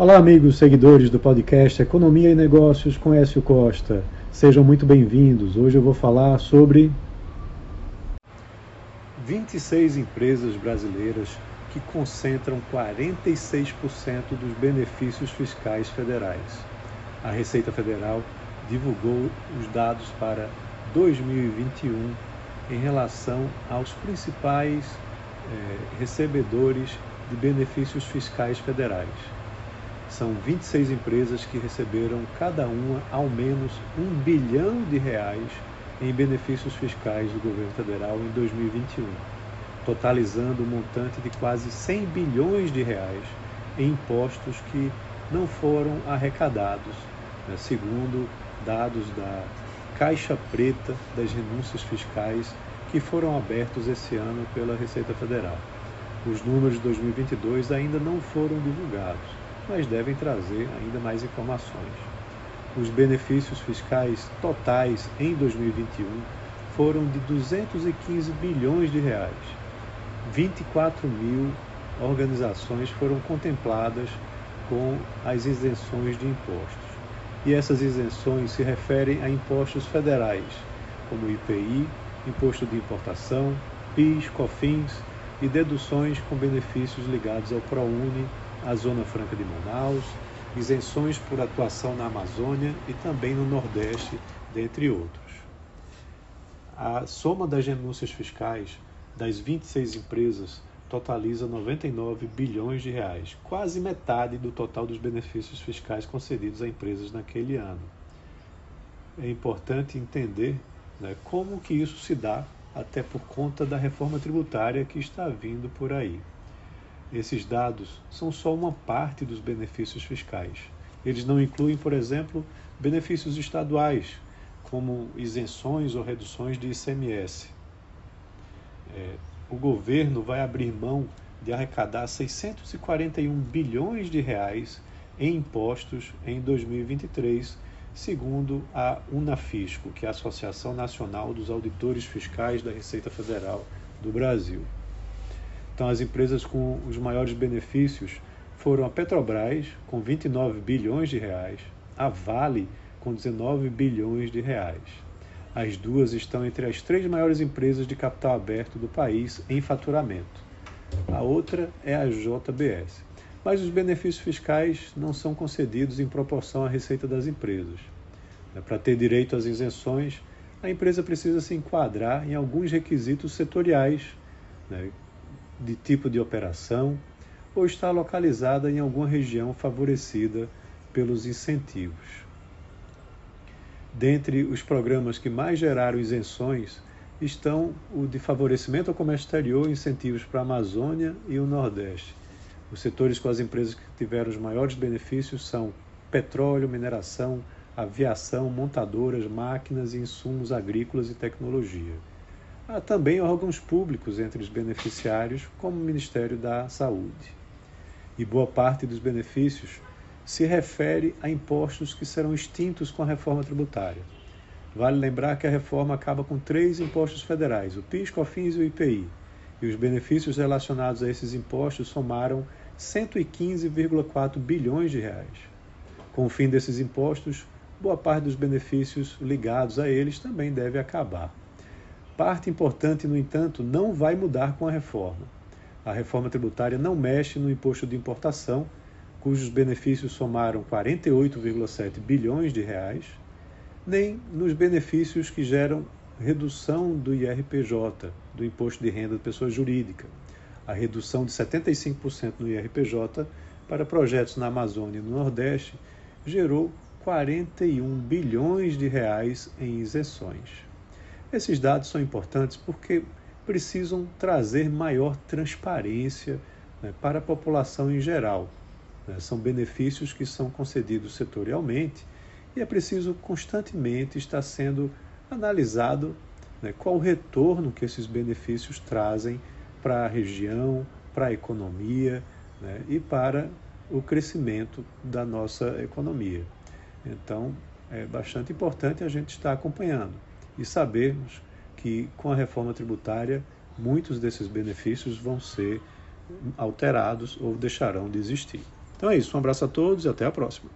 Olá, amigos seguidores do podcast Economia e Negócios com Écio Costa. Sejam muito bem-vindos. Hoje eu vou falar sobre 26 empresas brasileiras que concentram 46% dos benefícios fiscais federais. A Receita Federal divulgou os dados para 2021 em relação aos principais eh, recebedores de benefícios fiscais federais. São 26 empresas que receberam cada uma ao menos um bilhão de reais em benefícios fiscais do governo federal em 2021, totalizando um montante de quase 100 bilhões de reais em impostos que não foram arrecadados, né, segundo dados da Caixa Preta das Renúncias Fiscais que foram abertos esse ano pela Receita Federal. Os números de 2022 ainda não foram divulgados mas devem trazer ainda mais informações. Os benefícios fiscais totais em 2021 foram de 215 bilhões de reais. 24 mil organizações foram contempladas com as isenções de impostos. E essas isenções se referem a impostos federais, como IPI, Imposto de Importação, PIS, COFINS e deduções com benefícios ligados ao ProUni a Zona Franca de Manaus, isenções por atuação na Amazônia e também no Nordeste, dentre outros. A soma das renúncias fiscais das 26 empresas totaliza 99 bilhões de reais, quase metade do total dos benefícios fiscais concedidos a empresas naquele ano. É importante entender né, como que isso se dá, até por conta da reforma tributária que está vindo por aí. Esses dados são só uma parte dos benefícios fiscais. Eles não incluem, por exemplo, benefícios estaduais, como isenções ou reduções de ICMS. É, o governo vai abrir mão de arrecadar 641 bilhões de reais em impostos em 2023, segundo a Unafisco, que é a Associação Nacional dos Auditores Fiscais da Receita Federal do Brasil. Então, as empresas com os maiores benefícios foram a Petrobras, com 29 bilhões de reais, a Vale, com 19 bilhões de reais. As duas estão entre as três maiores empresas de capital aberto do país em faturamento. A outra é a JBS. Mas os benefícios fiscais não são concedidos em proporção à receita das empresas. Para ter direito às isenções, a empresa precisa se enquadrar em alguns requisitos setoriais, né, de tipo de operação ou está localizada em alguma região favorecida pelos incentivos. Dentre os programas que mais geraram isenções estão o de favorecimento ao comércio exterior, incentivos para a Amazônia e o Nordeste. Os setores com as empresas que tiveram os maiores benefícios são petróleo, mineração, aviação, montadoras, máquinas e insumos agrícolas e tecnologia. Há também órgãos públicos entre os beneficiários, como o Ministério da Saúde. E boa parte dos benefícios se refere a impostos que serão extintos com a reforma tributária. Vale lembrar que a reforma acaba com três impostos federais, o PIS, COFINS e o IPI, e os benefícios relacionados a esses impostos somaram 115,4 bilhões de reais. Com o fim desses impostos, boa parte dos benefícios ligados a eles também deve acabar. Parte importante, no entanto, não vai mudar com a reforma. A reforma tributária não mexe no imposto de importação, cujos benefícios somaram 48,7 bilhões de reais, nem nos benefícios que geram redução do IRPJ, do imposto de renda de pessoa jurídica. A redução de 75% no IRPJ para projetos na Amazônia e no Nordeste gerou 41 bilhões de reais em isenções. Esses dados são importantes porque precisam trazer maior transparência né, para a população em geral. Né? São benefícios que são concedidos setorialmente e é preciso constantemente estar sendo analisado né, qual o retorno que esses benefícios trazem para a região, para a economia né, e para o crescimento da nossa economia. Então, é bastante importante a gente estar acompanhando e sabermos que com a reforma tributária muitos desses benefícios vão ser alterados ou deixarão de existir. Então é isso, um abraço a todos e até a próxima.